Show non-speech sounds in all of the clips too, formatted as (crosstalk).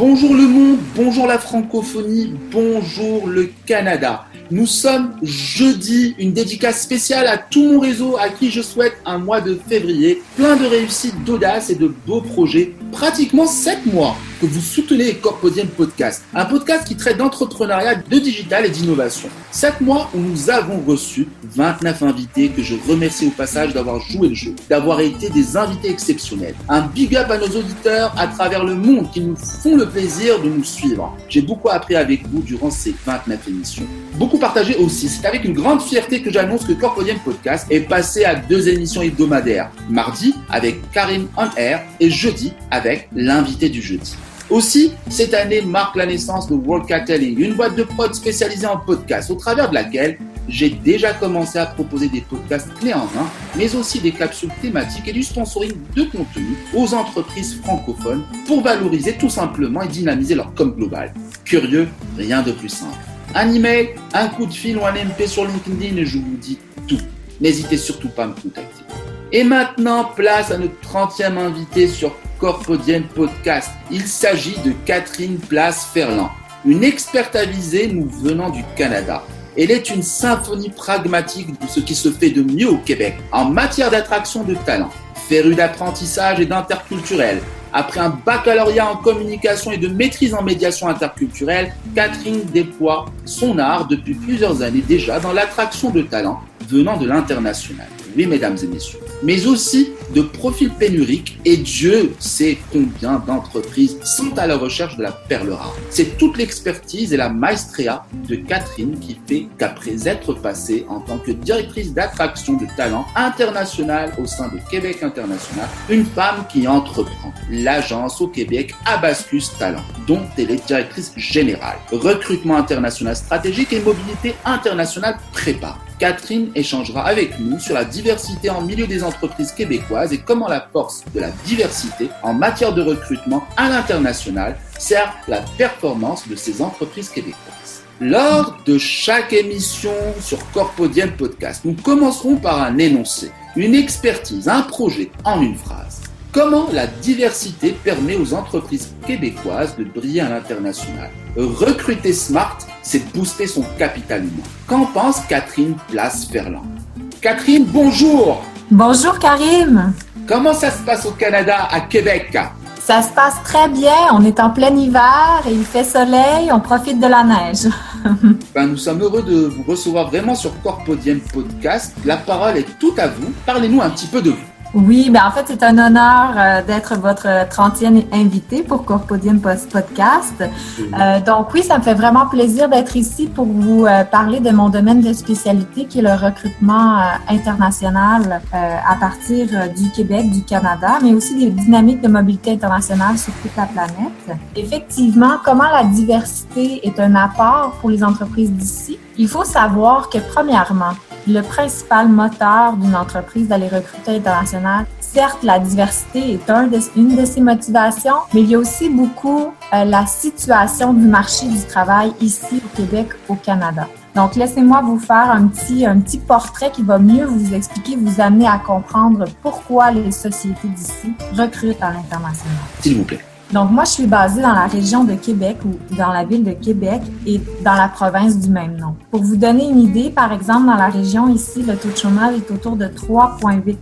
Bonjour le monde, bonjour la francophonie, bonjour le Canada. Nous sommes jeudi, une dédicace spéciale à tout mon réseau à qui je souhaite un mois de février plein de réussite, d'audace et de beaux projets. Pratiquement 7 mois que vous soutenez Corpodium Podcast, un podcast qui traite d'entrepreneuriat, de digital et d'innovation. 7 mois où nous avons reçu 29 invités que je remercie au passage d'avoir joué le jeu, d'avoir été des invités exceptionnels. Un big up à nos auditeurs à travers le monde qui nous font le plaisir de nous suivre. J'ai beaucoup appris avec vous durant ces 29 émissions. Beaucoup partagé aussi. C'est avec une grande fierté que j'annonce que Corpodium Podcast est passé à deux émissions hebdomadaires. Mardi avec Karim On Air et jeudi avec l'invité du jeudi. Aussi, cette année marque la naissance de World Cataling, une boîte de prod spécialisée en podcast, au travers de laquelle j'ai déjà commencé à proposer des podcasts clés en main, mais aussi des capsules thématiques et du sponsoring de contenu aux entreprises francophones pour valoriser tout simplement et dynamiser leur com global. Curieux, rien de plus simple. Un email, un coup de fil ou un MP sur LinkedIn et je vous dis tout. N'hésitez surtout pas à me contacter. Et maintenant, place à notre 30e invité sur Corpodienne Podcast. Il s'agit de Catherine Place-Ferland, une experte avisée nous venant du Canada. Elle est une symphonie pragmatique de ce qui se fait de mieux au Québec en matière d'attraction de talent. Férue d'apprentissage et d'interculturel, après un baccalauréat en communication et de maîtrise en médiation interculturelle, Catherine déploie son art depuis plusieurs années déjà dans l'attraction de talents venant de l'international. Oui, mesdames et messieurs. Mais aussi de profils pénuriques et Dieu sait combien d'entreprises sont à la recherche de la perle rare. C'est toute l'expertise et la maestria de Catherine qui fait qu'après être passée en tant que directrice d'attraction de talent international au sein de Québec International, une femme qui entreprend l'agence au Québec Abascus Talent, dont elle est directrice générale. Recrutement international stratégique et mobilité internationale prépa. Catherine échangera avec nous sur la diversité en milieu des entreprises québécoises et comment la force de la diversité en matière de recrutement à l'international sert la performance de ces entreprises québécoises. Lors de chaque émission sur Corpodium Podcast, nous commencerons par un énoncé, une expertise, un projet en une phrase. Comment la diversité permet aux entreprises québécoises de briller à l'international? Recruter smart, c'est booster son capital humain. Qu'en pense Catherine Place-Ferland? Catherine, bonjour Bonjour Karim Comment ça se passe au Canada, à Québec? Ça se passe très bien, on est en plein hiver et il fait soleil, on profite de la neige. (laughs) ben, nous sommes heureux de vous recevoir vraiment sur Corpodium Podcast. La parole est toute à vous. Parlez-nous un petit peu de vous. Oui, ben en fait, c'est un honneur euh, d'être votre 30e invité pour Corpodium Podcast. Euh, donc oui, ça me fait vraiment plaisir d'être ici pour vous euh, parler de mon domaine de spécialité qui est le recrutement euh, international à partir du Québec, du Canada, mais aussi des dynamiques de mobilité internationale sur toute la planète. Effectivement, comment la diversité est un apport pour les entreprises d'ici? Il faut savoir que premièrement, le principal moteur d'une entreprise d'aller recruter Certes, la diversité est une de ses motivations, mais il y a aussi beaucoup euh, la situation du marché du travail ici au Québec, au Canada. Donc, laissez-moi vous faire un petit, un petit portrait qui va mieux vous expliquer, vous amener à comprendre pourquoi les sociétés d'ici recrutent à l'international. S'il vous plaît. Donc, moi, je suis basée dans la région de Québec ou dans la ville de Québec et dans la province du même nom. Pour vous donner une idée, par exemple, dans la région ici, le taux de chômage est autour de 3,8%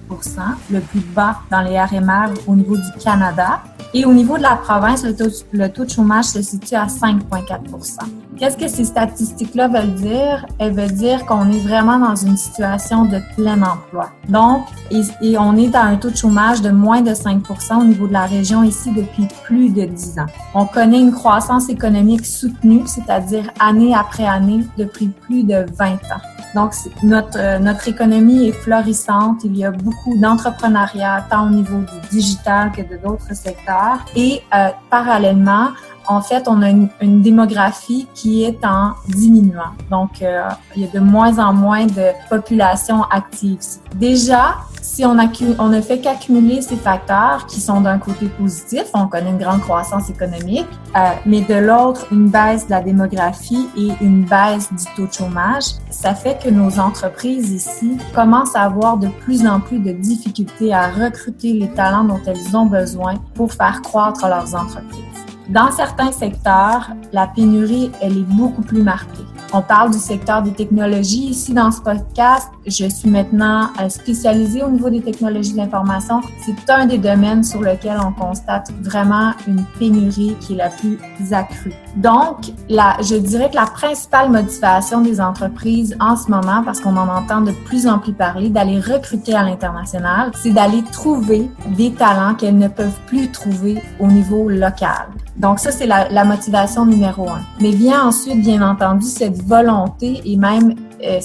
le plus bas dans les RMR au niveau du Canada. Et au niveau de la province, le taux, de chômage se situe à 5,4% Qu'est-ce que ces statistiques-là veulent dire? Elles veulent dire qu'on est vraiment dans une situation de plein emploi. Donc, et, on est à un taux de chômage de moins de 5 au niveau de la région ici depuis plus de 10 ans. On connaît une croissance économique soutenue, c'est-à-dire année après année depuis plus de 20 ans. Donc, notre, euh, notre économie est florissante. Il y a beaucoup d'entrepreneuriat, tant au niveau du digital que de d'autres secteurs. Et euh, parallèlement, en fait, on a une, démographie qui est en diminuant. Donc, euh, il y a de moins en moins de population active. Déjà, si on, ne fait qu'accumuler ces facteurs qui sont d'un côté positif, on connaît une grande croissance économique, euh, mais de l'autre, une baisse de la démographie et une baisse du taux de chômage, ça fait que nos entreprises ici commencent à avoir de plus en plus de difficultés à recruter les talents dont elles ont besoin pour faire croître leurs entreprises. Dans certains secteurs, la pénurie, elle est beaucoup plus marquée. On parle du secteur des technologies. Ici, dans ce podcast, je suis maintenant euh, spécialisée au niveau des technologies de l'information. C'est un des domaines sur lequel on constate vraiment une pénurie qui est la plus accrue. Donc, la, je dirais que la principale motivation des entreprises en ce moment, parce qu'on en entend de plus en plus parler, d'aller recruter à l'international, c'est d'aller trouver des talents qu'elles ne peuvent plus trouver au niveau local. Donc ça, c'est la, la, motivation numéro un. Mais vient ensuite, bien entendu, cette volonté et même euh,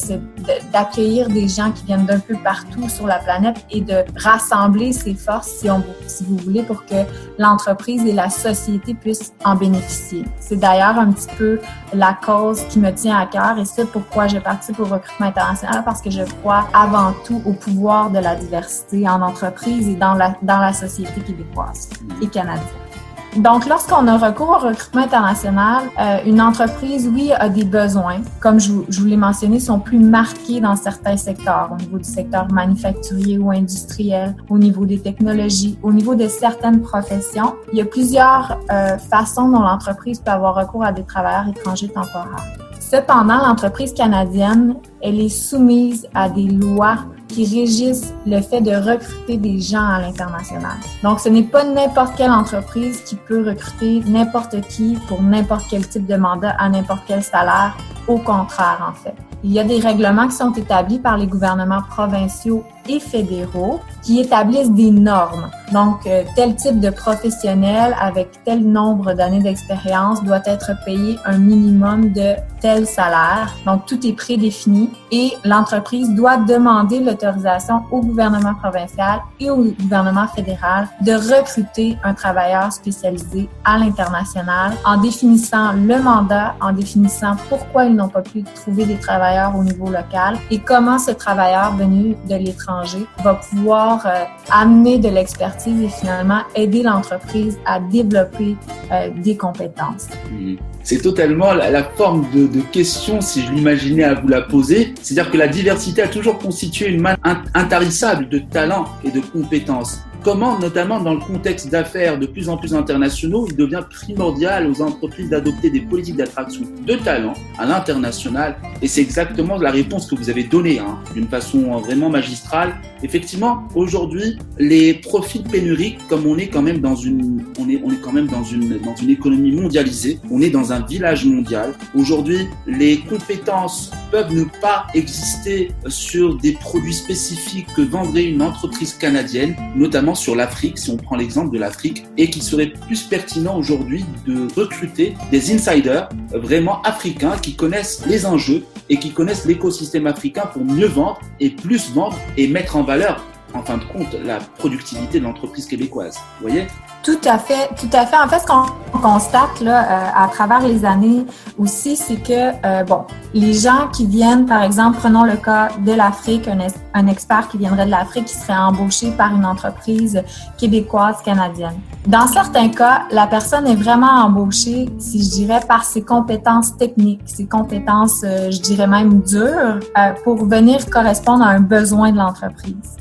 d'accueillir des gens qui viennent d'un peu partout sur la planète et de rassembler ces forces, si, on, si vous voulez, pour que l'entreprise et la société puissent en bénéficier. C'est d'ailleurs un petit peu la cause qui me tient à cœur et c'est pourquoi je participe au recrutement international parce que je crois avant tout au pouvoir de la diversité en entreprise et dans la, dans la société québécoise et canadienne. Donc, lorsqu'on a recours au recrutement international, euh, une entreprise, oui, a des besoins. Comme je, je vous l'ai mentionné, sont plus marqués dans certains secteurs, au niveau du secteur manufacturier ou industriel, au niveau des technologies, au niveau de certaines professions. Il y a plusieurs euh, façons dont l'entreprise peut avoir recours à des travailleurs étrangers temporaires. Cependant, l'entreprise canadienne, elle est soumise à des lois qui régissent le fait de recruter des gens à l'international. Donc, ce n'est pas n'importe quelle entreprise qui peut recruter n'importe qui pour n'importe quel type de mandat à n'importe quel salaire. Au contraire, en fait. Il y a des règlements qui sont établis par les gouvernements provinciaux et fédéraux qui établissent des normes. Donc, euh, tel type de professionnel avec tel nombre d'années d'expérience doit être payé un minimum de tel salaire. Donc, tout est prédéfini et l'entreprise doit demander l'autorisation au gouvernement provincial et au gouvernement fédéral de recruter un travailleur spécialisé à l'international en définissant le mandat, en définissant pourquoi n'ont pas pu trouver des travailleurs au niveau local et comment ce travailleur venu de l'étranger va pouvoir euh, amener de l'expertise et finalement aider l'entreprise à développer euh, des compétences? Mmh. C'est totalement la, la forme de, de, question, si je l'imaginais à vous la poser. C'est-à-dire que la diversité a toujours constitué une main intarissable de talents et de compétences comment, notamment dans le contexte d'affaires de plus en plus internationaux, il devient primordial aux entreprises d'adopter des politiques d'attraction de talents à l'international. Et c'est exactement la réponse que vous avez donnée, hein, d'une façon vraiment magistrale. Effectivement, aujourd'hui, les profils pénuriques, comme on est quand même dans une, on est, on est quand même dans une, dans une économie mondialisée, on est dans un village mondial. Aujourd'hui, les compétences peuvent ne pas exister sur des produits spécifiques que vendrait une entreprise canadienne, notamment sur l'Afrique, si on prend l'exemple de l'Afrique, et qu'il serait plus pertinent aujourd'hui de recruter des insiders vraiment africains qui connaissent les enjeux et qui connaissent l'écosystème africain pour mieux vendre et plus vendre et mettre en valeur en fin de compte la productivité de l'entreprise québécoise. Vous voyez? Tout à fait, tout à fait. En fait, ce qu'on constate là, euh, à travers les années aussi, c'est que euh, bon, les gens qui viennent, par exemple, prenons le cas de l'Afrique, un, un, expert qui viendrait de l'Afrique qui serait embauché par une entreprise québécoise canadienne. Dans certains cas, la personne est vraiment embauchée, si je dirais, par ses compétences techniques, ses compétences, euh, je dirais même dures, pour venir correspondre à un besoin de l'entreprise.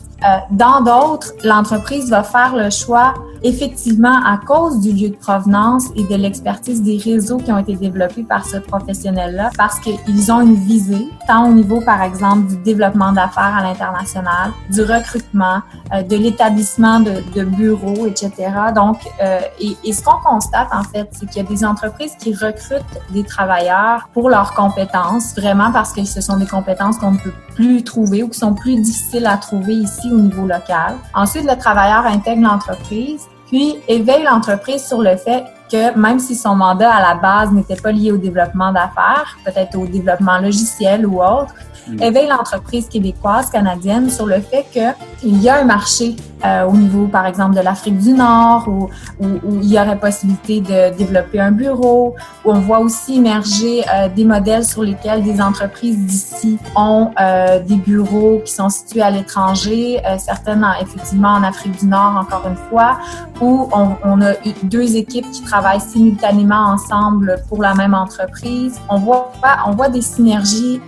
dans d'autres, l'entreprise va faire le choix effectivement, à cause du lieu de provenance et de l'expertise des réseaux qui ont été développés par ce professionnel-là, parce qu'ils ont une visée, tant au niveau, par exemple, du développement d'affaires à l'international, du recrutement, euh, de l'établissement de, de, bureaux, etc. Donc, euh, et, et, ce qu'on constate, en fait, c'est qu'il y a des entreprises qui recrutent des travailleurs pour leurs compétences, vraiment parce que ce sont des compétences qu'on ne peut plus trouver ou qui sont plus difficiles à trouver ici au niveau local. Ensuite, le travailleur intègre l'entreprise puis éveille l'entreprise sur le fait que même si son mandat à la base n'était pas lié au développement d'affaires, peut-être au développement logiciel ou autre, mm. éveille l'entreprise québécoise, canadienne sur le fait qu'il y a un marché euh, au niveau, par exemple, de l'Afrique du Nord, où, il y aurait possibilité de développer un bureau, où on voit aussi émerger euh, des modèles sur lesquels des entreprises d'ici ont euh, des bureaux qui sont situés à l'étranger, certaines effectivement en Afrique du Nord, encore une fois, où on, a deux équipes qui travaillent simultanément ensemble pour la même entreprise. On voit, des synergies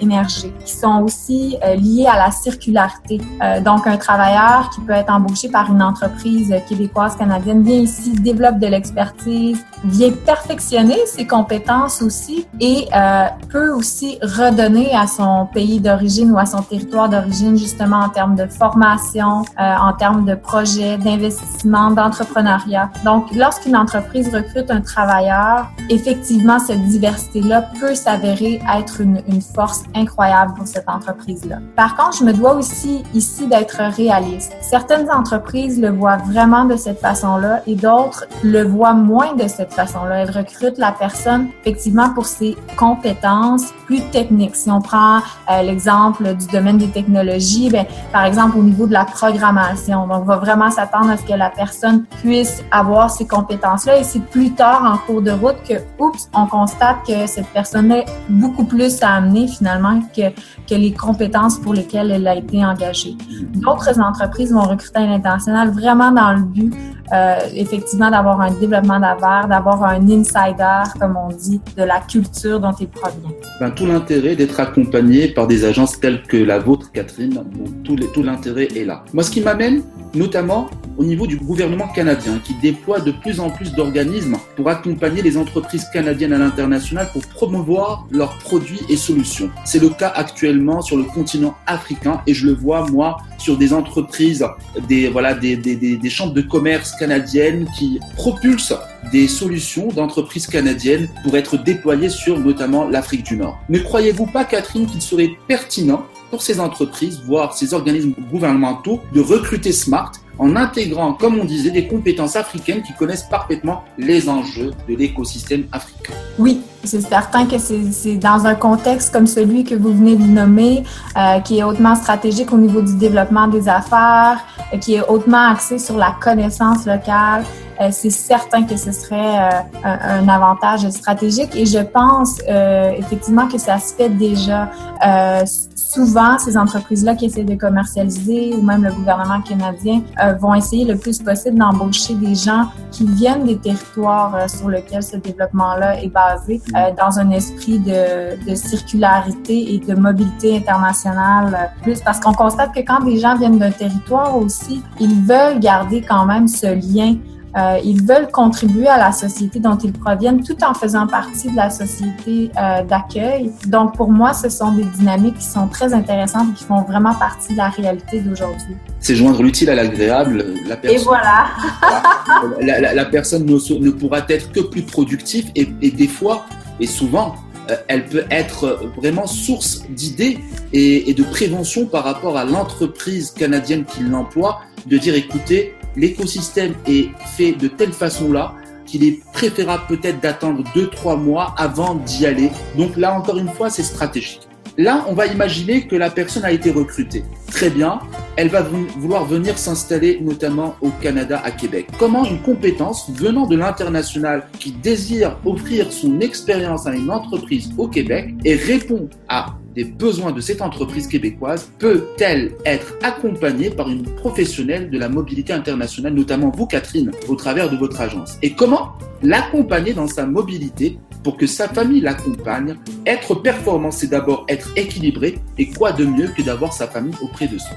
sont aussi euh, liées à la circularité. Euh, donc, un travailleur qui peut être embauché par une entreprise québécoise, canadienne, vient ici, développe de l'expertise, vient perfectionner ses compétences aussi et euh, peut aussi redonner à son pays d'origine ou à son territoire d'origine justement en termes de formation, euh, en termes de projets, d'investissement, d'entrepreneuriat. Donc, lorsqu'une entreprise recrute un travailleur, effectivement, cette diversité-là peut s'avérer être une force incroyable cette entreprise-là. Par contre, je me dois aussi ici d'être réaliste. Certaines entreprises le voient vraiment de cette façon-là et d'autres le voient moins de cette façon-là. Elles recrutent la personne effectivement pour ses compétences plus techniques. Si on prend euh, l'exemple du domaine des technologies, ben, par exemple au niveau de la programmation, on va vraiment s'attendre à ce que la personne puisse avoir ces compétences-là et c'est plus tard en cours de route que, oups, on constate que cette personne-là beaucoup plus à amener finalement que, que les compétences pour lesquelles elle a été engagée. D'autres entreprises vont recruter à l'international vraiment dans le but euh, effectivement d'avoir un développement d'affaires, d'avoir un insider, comme on dit, de la culture dont il provient. Ben, tout l'intérêt d'être accompagné par des agences telles que la vôtre, Catherine, tout, tout l'intérêt est là. Moi, ce qui m'amène notamment au niveau du gouvernement canadien qui déploie de plus en plus d'organismes pour accompagner les entreprises canadiennes à l'international pour promouvoir leurs produits et solutions. C'est le cas actuellement sur le continent africain et je le vois moi sur des entreprises, des voilà des, des, des, des chambres de commerce canadiennes qui propulsent des solutions d'entreprises canadiennes pour être déployées sur notamment l'Afrique du Nord. Ne croyez-vous pas, Catherine, qu'il serait pertinent pour ces entreprises, voire ces organismes gouvernementaux, de recruter Smart en intégrant, comme on disait, des compétences africaines qui connaissent parfaitement les enjeux de l'écosystème africain. Oui, c'est certain que c'est dans un contexte comme celui que vous venez de nommer, euh, qui est hautement stratégique au niveau du développement des affaires, euh, qui est hautement axé sur la connaissance locale. Euh, c'est certain que ce serait un, un, avantage stratégique et je pense effectivement que ça se fait déjà. souvent, ces entreprises-là qui essaient de commercialiser ou même le gouvernement canadien vont essayer le plus possible d'embaucher des gens qui viennent des territoires sur lesquels ce développement-là est basé dans un esprit de, de, circularité et de mobilité internationale plus. Parce qu'on constate que quand des gens viennent d'un territoire aussi, ils veulent garder quand même ce lien euh, ils veulent contribuer à la société dont ils proviennent tout en faisant partie de la société euh, d'accueil. Donc, pour moi, ce sont des dynamiques qui sont très intéressantes et qui font vraiment partie de la réalité d'aujourd'hui. C'est joindre l'utile à l'agréable. La personne, et voilà. la, la, la, personne ne, ne, pourra être que plus productive et, et des fois, et souvent, euh, elle peut être vraiment source d'idées et, et de prévention par rapport à l'entreprise canadienne qui l'emploie, de dire écoutez, l'écosystème est fait de telle façon-là qu'il est préférable peut-être d'attendre deux, trois mois avant d'y aller. Donc là, encore une fois, c'est stratégique. Là, on va imaginer que la personne a été recrutée. Très bien, elle va vouloir venir s'installer notamment au Canada, à Québec. Comment une compétence venant de l'international qui désire offrir son expérience à une entreprise au Québec et répond à des besoins de cette entreprise québécoise peut-elle être accompagnée par une professionnelle de la mobilité internationale, notamment vous, Catherine, au travers de votre agence? Et comment l'accompagner dans sa mobilité pour que sa famille l'accompagne? Être performant, c'est d'abord être équilibré. Et quoi de mieux que d'avoir sa famille auprès de soi?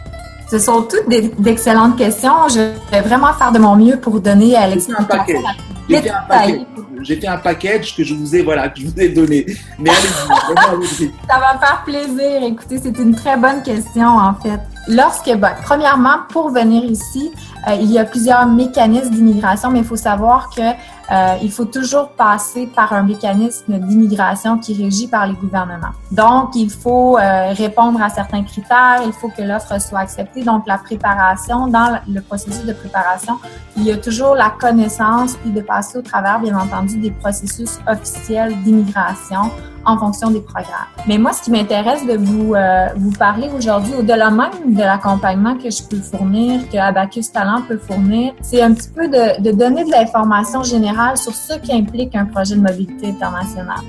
Ce sont toutes d'excellentes questions. Je vais vraiment faire de mon mieux pour donner à l'explication. J'ai fait, fait, un package que je vous ai, voilà, que je vous ai donné. Mais allez-y, Ça va me faire plaisir. Écoutez, c'est une très bonne question, en fait. Lorsque, ben, premièrement, pour venir ici, euh, il y a plusieurs mécanismes d'immigration, mais il faut savoir que euh, il faut toujours passer par un mécanisme d'immigration qui est régi par les gouvernements. Donc, il faut euh, répondre à certains critères, il faut que l'offre soit acceptée. Donc, la préparation, dans le processus de préparation, il y a toujours la connaissance puis de passer au travers, bien entendu, des processus officiels d'immigration en fonction des programmes. Mais moi, ce qui m'intéresse de vous, euh, vous parler aujourd'hui, au-delà même de l'accompagnement que je peux fournir, que Abacus Talent peut fournir, c'est un petit peu de, de donner de l'information générale sur ce qui implique un projet de mobilité internationale.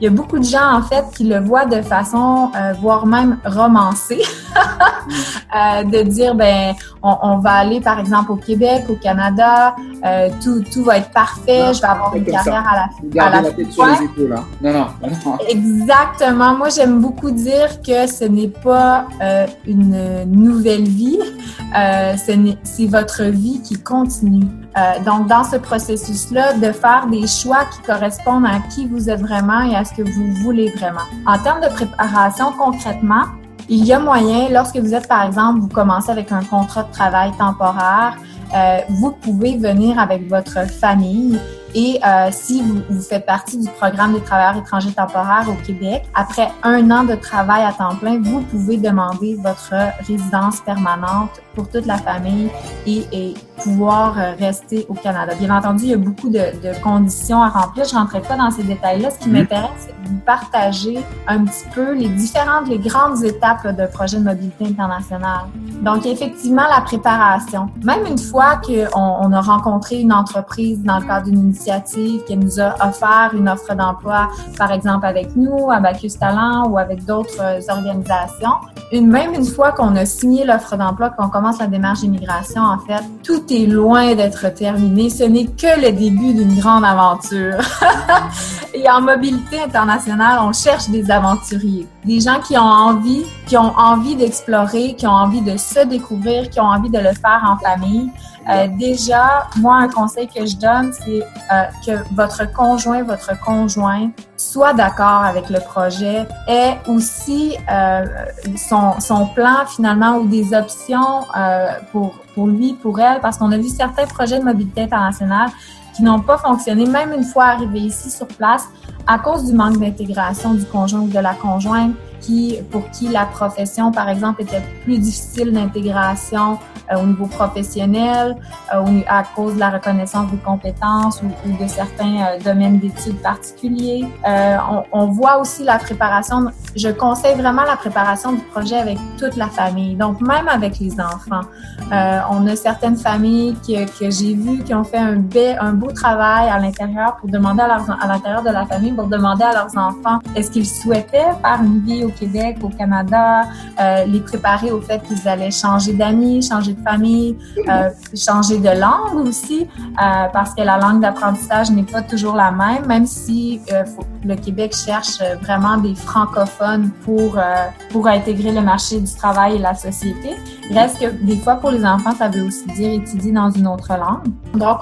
Il y a beaucoup de gens, en fait, qui le voient de façon, euh, voire même romancée, (laughs) euh, de dire, ben, on, on, va aller, par exemple, au Québec, au Canada, euh, tout, tout va être parfait, je vais avoir une carrière à la, à la, la tête sur les épaules, hein. non, non, non. Exactement. Moi, j'aime beaucoup dire que ce n'est pas euh, une nouvelle vie, euh, c'est votre vie qui continue. Euh, donc, dans ce processus-là, de faire des choix qui correspondent à qui vous êtes vraiment et à ce que vous voulez vraiment. En termes de préparation, concrètement, il y a moyen, lorsque vous êtes, par exemple, vous commencez avec un contrat de travail temporaire, euh, vous pouvez venir avec votre famille et euh, si vous, vous, faites partie du programme des travailleurs étrangers temporaires au Québec, après un an de travail à temps plein, vous pouvez demander votre résidence permanente pour toute la famille et, et pouvoir euh, rester au Canada. Bien entendu, il y a beaucoup de, de conditions à remplir. Je ne rentrerai pas dans ces détails-là. Ce qui mmh. m'intéresse, c'est de vous partager un petit peu les différentes, les grandes étapes d'un projet de mobilité internationale. Donc, effectivement, la préparation. Même une fois qu'on on a rencontré une entreprise dans le cadre d'une qui nous a offert une offre d'emploi, par exemple avec nous, à Bacchus Talent ou avec d'autres euh, organisations, une, même une fois qu'on a signé l'offre d'emploi, qu'on commence la démarche d'immigration, en fait, tout est loin d'être terminé. Ce n'est que le début d'une grande aventure. (laughs) Et en mobilité internationale, on cherche des aventuriers, des gens qui ont envie, qui ont envie d'explorer, qui ont envie de se découvrir, qui ont envie de le faire en famille. Euh, déjà, moi, un conseil que je donne, c'est euh, que votre conjoint, votre conjointe soit d'accord avec le projet, et aussi euh, son, son, plan finalement ou des options euh, pour, pour lui, pour elle, parce qu'on a vu certains projets de mobilité internationale qui n'ont pas fonctionné, même une fois arrivés ici sur place, à cause du manque d'intégration du conjoint ou de la conjointe, pour qui la profession, par exemple, était plus difficile d'intégration euh, au niveau professionnel, euh, à cause de la reconnaissance des compétences ou, de certains euh, domaines d'études particuliers. Euh, on, voit aussi la préparation. Je conseille vraiment la préparation du projet avec toute la famille, donc même avec les enfants. On a certaines familles que, j'ai vues qui ont fait un, be, un beau travail à l'intérieur pour demander à, à l'intérieur de la famille pour demander à leurs enfants est-ce qu'ils souhaitaient faire une vie au Québec, au Canada, euh, les préparer au fait qu'ils allaient changer d'amis, changer de famille, euh, changer de langue aussi, euh, parce que la langue d'apprentissage n'est pas toujours la même, même si le Québec cherche vraiment des francophones pour, pour intégrer le marché du travail et la société. Reste que des fois, pour les enfants, ça veut aussi dire étudier dans une autre langue. Donc,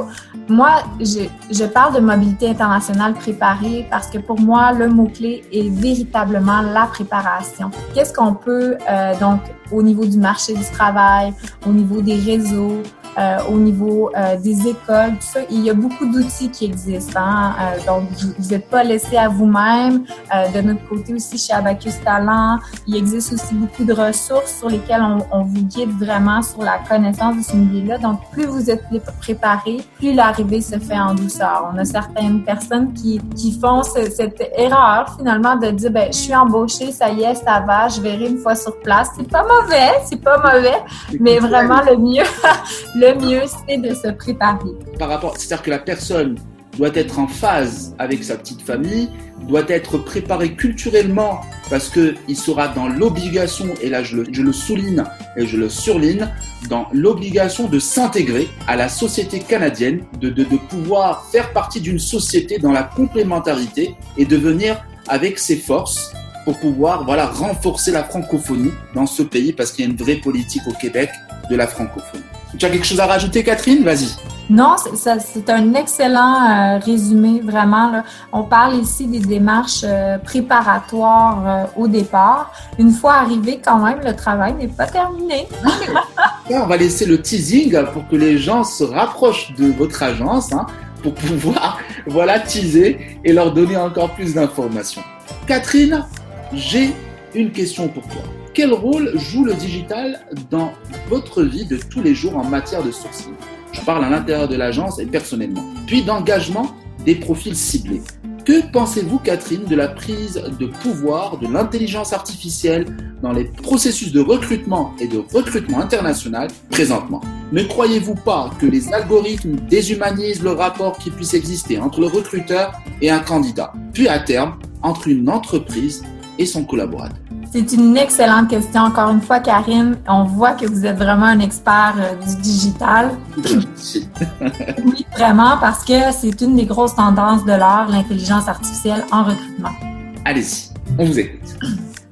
moi, je, je parle de mobilité internationale préparée parce que pour moi, le mot-clé est véritablement la préparation. Qu'est-ce qu'on peut, euh, donc, au niveau du marché du travail, au niveau des réseaux, euh, au niveau euh, des écoles, tout ça, il y a beaucoup d'outils qui existent. Hein? Euh, donc, vous n'êtes pas laissé à vous-même. Euh, de notre côté aussi, chez Abacus Talent, il existe aussi beaucoup de ressources sur lesquelles on, on vous guide vraiment sur la connaissance de ce milieu-là. Donc, plus vous êtes préparé, plus l'arrivée se fait en douceur. On a certaines personnes qui, qui font ce, cette erreur finalement de dire, ben, je suis embauchée, ça y est, ça va, je verrai une fois sur place. C'est pas mauvais, c'est pas mauvais, mais vraiment le mieux, (laughs) le mieux, c'est de se préparer. Par rapport, c'est-à-dire que la personne doit être en phase avec sa petite famille, doit être préparé culturellement parce que il sera dans l'obligation, et là je le, souligne et je le surligne, dans l'obligation de s'intégrer à la société canadienne, de, de, de pouvoir faire partie d'une société dans la complémentarité et de venir avec ses forces pour pouvoir voilà renforcer la francophonie dans ce pays parce qu'il y a une vraie politique au Québec de la francophonie. Tu as quelque chose à rajouter, Catherine? Vas-y. Non, c'est un excellent euh, résumé, vraiment. Là. On parle ici des démarches euh, préparatoires euh, au départ. Une fois arrivé, quand même, le travail n'est pas terminé. (laughs) on va laisser le teasing pour que les gens se rapprochent de votre agence hein, pour pouvoir (laughs) voilà, teaser et leur donner encore plus d'informations. Catherine, j'ai une question pour toi. Quel rôle joue le digital dans votre vie de tous les jours en matière de sourcing? Je parle à l'intérieur de l'agence et personnellement. Puis d'engagement des profils ciblés. Que pensez-vous, Catherine, de la prise de pouvoir de l'intelligence artificielle dans les processus de recrutement et de recrutement international présentement? Ne croyez-vous pas que les algorithmes déshumanisent le rapport qui puisse exister entre le recruteur et un candidat? Puis à terme, entre une entreprise et son collaborateur c'est une excellente question. Encore une fois, Karine, on voit que vous êtes vraiment un expert euh, du digital. (laughs) oui, vraiment, parce que c'est une des grosses tendances de l'heure, l'intelligence artificielle en recrutement. Allez-y, on vous écoute.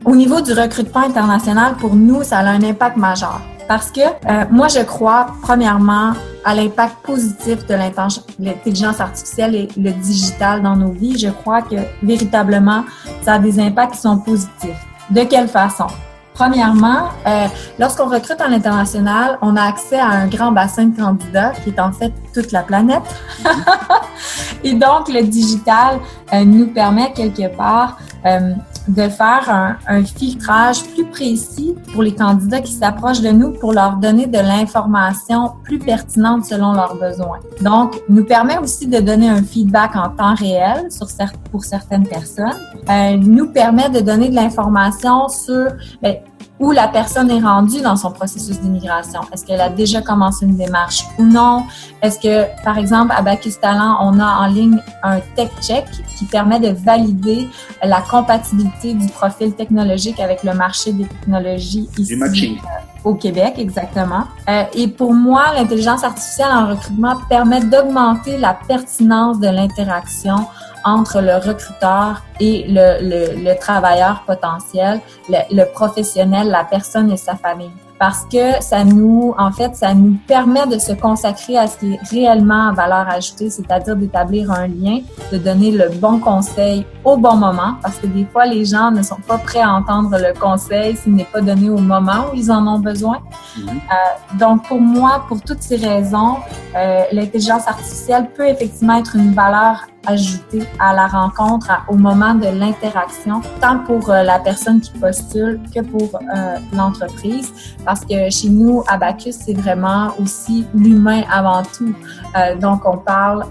Au niveau du recrutement international, pour nous, ça a un impact majeur. Parce que euh, moi, je crois, premièrement, à l'impact positif de l'intelligence artificielle et le digital dans nos vies. Je crois que véritablement, ça a des impacts qui sont positifs. De quelle façon? Premièrement, euh, lorsqu'on recrute à l'international, on a accès à un grand bassin de candidats qui est en fait toute la planète. (laughs) Et donc, le digital euh, nous permet quelque part euh, de faire un, un, filtrage plus précis pour les candidats qui s'approchent de nous pour leur donner de l'information plus pertinente selon leurs besoins. Donc, nous permet aussi de donner un feedback en temps réel sur pour certaines personnes. Euh, nous permet de donner de l'information sur ben, où la personne est rendue dans son processus d'immigration. Est-ce qu'elle a déjà commencé une démarche ou non? Est-ce que, par exemple, à Bacchus Talent, on a en ligne un tech check qui permet de valider la compatibilité du profil technologique avec le marché des technologies ici. Euh, au Québec, exactement. Euh, et pour moi, l'intelligence artificielle en recrutement permet d'augmenter la pertinence de l'interaction entre le recruteur et le, le, le travailleur potentiel, le, le, professionnel, la personne et sa famille. Parce que ça nous, en fait, ça nous permet de se consacrer à ce qui est réellement à valeur ajoutée, c'est-à-dire d'établir un lien, de donner le bon conseil au bon moment, parce que des fois, les gens ne sont pas prêts à entendre le conseil s'il n'est pas donné au moment où ils en ont besoin. Mm-hmm. Euh, donc, pour moi, pour toutes ces raisons, euh, l'intelligence artificielle peut effectivement être une valeur ajouter à la rencontre au moment de l'interaction, tant pour euh, la personne qui postule que pour euh, l'entreprise. Parce que chez nous, à Bacchus, c'est vraiment aussi l'humain avant tout. Euh, donc, on parle,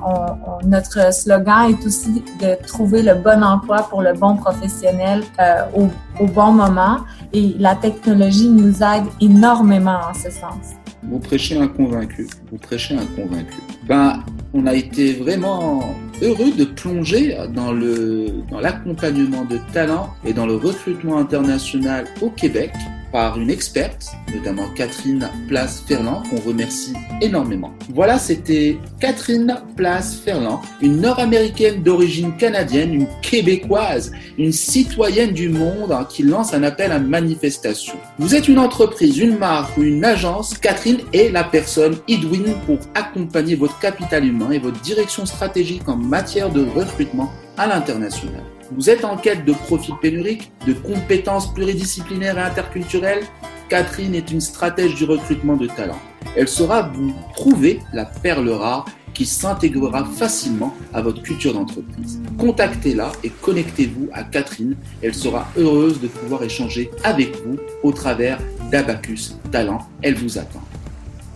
notre slogan est aussi de trouver le bon emploi pour le bon professionnel au, au bon moment. Et la technologie nous aide énormément en ce sens. Vous prêchez un convaincu. Vous prêchez un convaincu. Ben, on a été vraiment heureux de plonger dans l'accompagnement de talents et dans le recrutement international au Québec par une experte, notamment Catherine Place-Ferland, qu'on remercie énormément. Voilà, c'était Catherine Place-Ferland, une nord-américaine d'origine canadienne, une québécoise, une citoyenne du monde hein, qui lance un appel à manifestation. Vous êtes une entreprise, une marque ou une agence, Catherine est la personne idwin pour accompagner votre capital humain et votre direction stratégique en matière de recrutement à l'international. Vous êtes en quête de profils pénuriques, de compétences pluridisciplinaires et interculturelles Catherine est une stratège du recrutement de talents. Elle saura vous trouver la perle rare qui s'intégrera facilement à votre culture d'entreprise. Contactez-la et connectez-vous à Catherine. Elle sera heureuse de pouvoir échanger avec vous au travers d'Abacus Talent. Elle vous attend.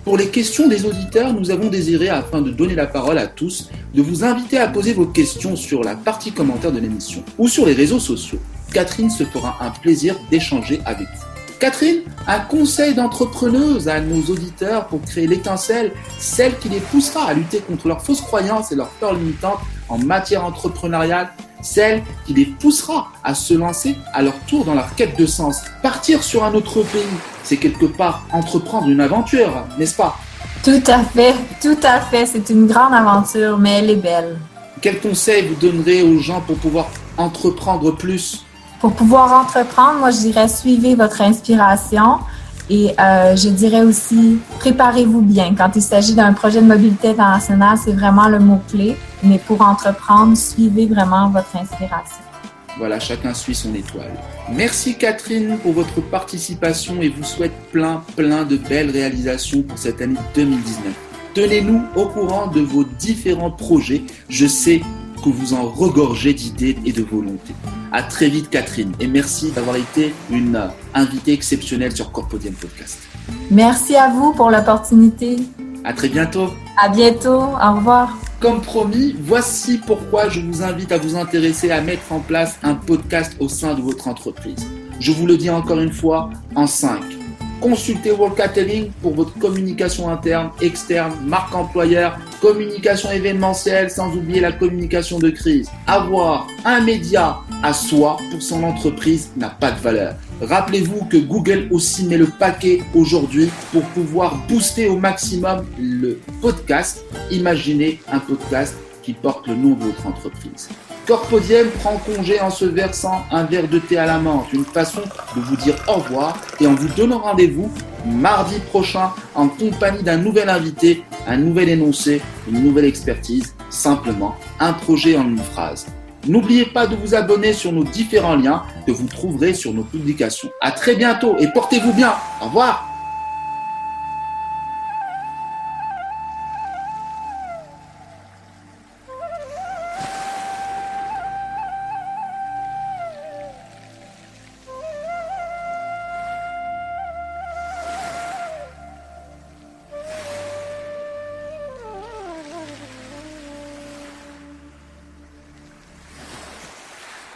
Pour les questions des auditeurs, nous avons désiré, afin de donner la parole à tous, de vous inviter à poser vos questions sur la partie commentaire de l'émission ou sur les réseaux sociaux. Catherine se fera un plaisir d'échanger avec vous. Catherine, un conseil d'entrepreneuse à nos auditeurs pour créer l'étincelle, celle qui les poussera à lutter contre leurs fausses croyances et leurs peurs limitantes en matière entrepreneuriale, celle qui les poussera à se lancer à leur tour dans leur quête de sens. Partir sur un autre pays, c'est quelque part entreprendre une aventure, n'est-ce pas? Tout à fait, tout à fait. C'est une grande aventure, mais elle est belle. Quel conseil vous donnerez aux gens pour pouvoir entreprendre plus? Pour pouvoir entreprendre, moi je dirais suivez votre inspiration. Et euh, je dirais aussi, préparez-vous bien. Quand il s'agit d'un projet de mobilité internationale, c'est vraiment le mot-clé. Mais pour entreprendre, suivez vraiment votre inspiration. Voilà, chacun suit son étoile. Merci Catherine pour votre participation et vous souhaite plein, plein de belles réalisations pour cette année 2019. Tenez-nous au courant de vos différents projets. Je sais que vous en regorgez d'idées et de volonté. À très vite Catherine et merci d'avoir été une invitée exceptionnelle sur Corpodium Podcast. Merci à vous pour l'opportunité. À très bientôt. À bientôt. Au revoir. Comme promis, voici pourquoi je vous invite à vous intéresser à mettre en place un podcast au sein de votre entreprise. Je vous le dis encore une fois en 5. Consultez Worldcatering pour votre communication interne, externe, marque employeur, communication événementielle sans oublier la communication de crise. Avoir un média à soi pour son entreprise n'a pas de valeur. Rappelez-vous que Google aussi met le paquet aujourd'hui pour pouvoir booster au maximum le podcast. Imaginez un podcast qui porte le nom de votre entreprise. Corpodium prend congé en se versant un verre de thé à la menthe, une façon de vous dire au revoir et en vous donnant rendez-vous mardi prochain en compagnie d'un nouvel invité, un nouvel énoncé, une nouvelle expertise, simplement un projet en une phrase. N'oubliez pas de vous abonner sur nos différents liens que vous trouverez sur nos publications. À très bientôt et portez-vous bien. Au revoir.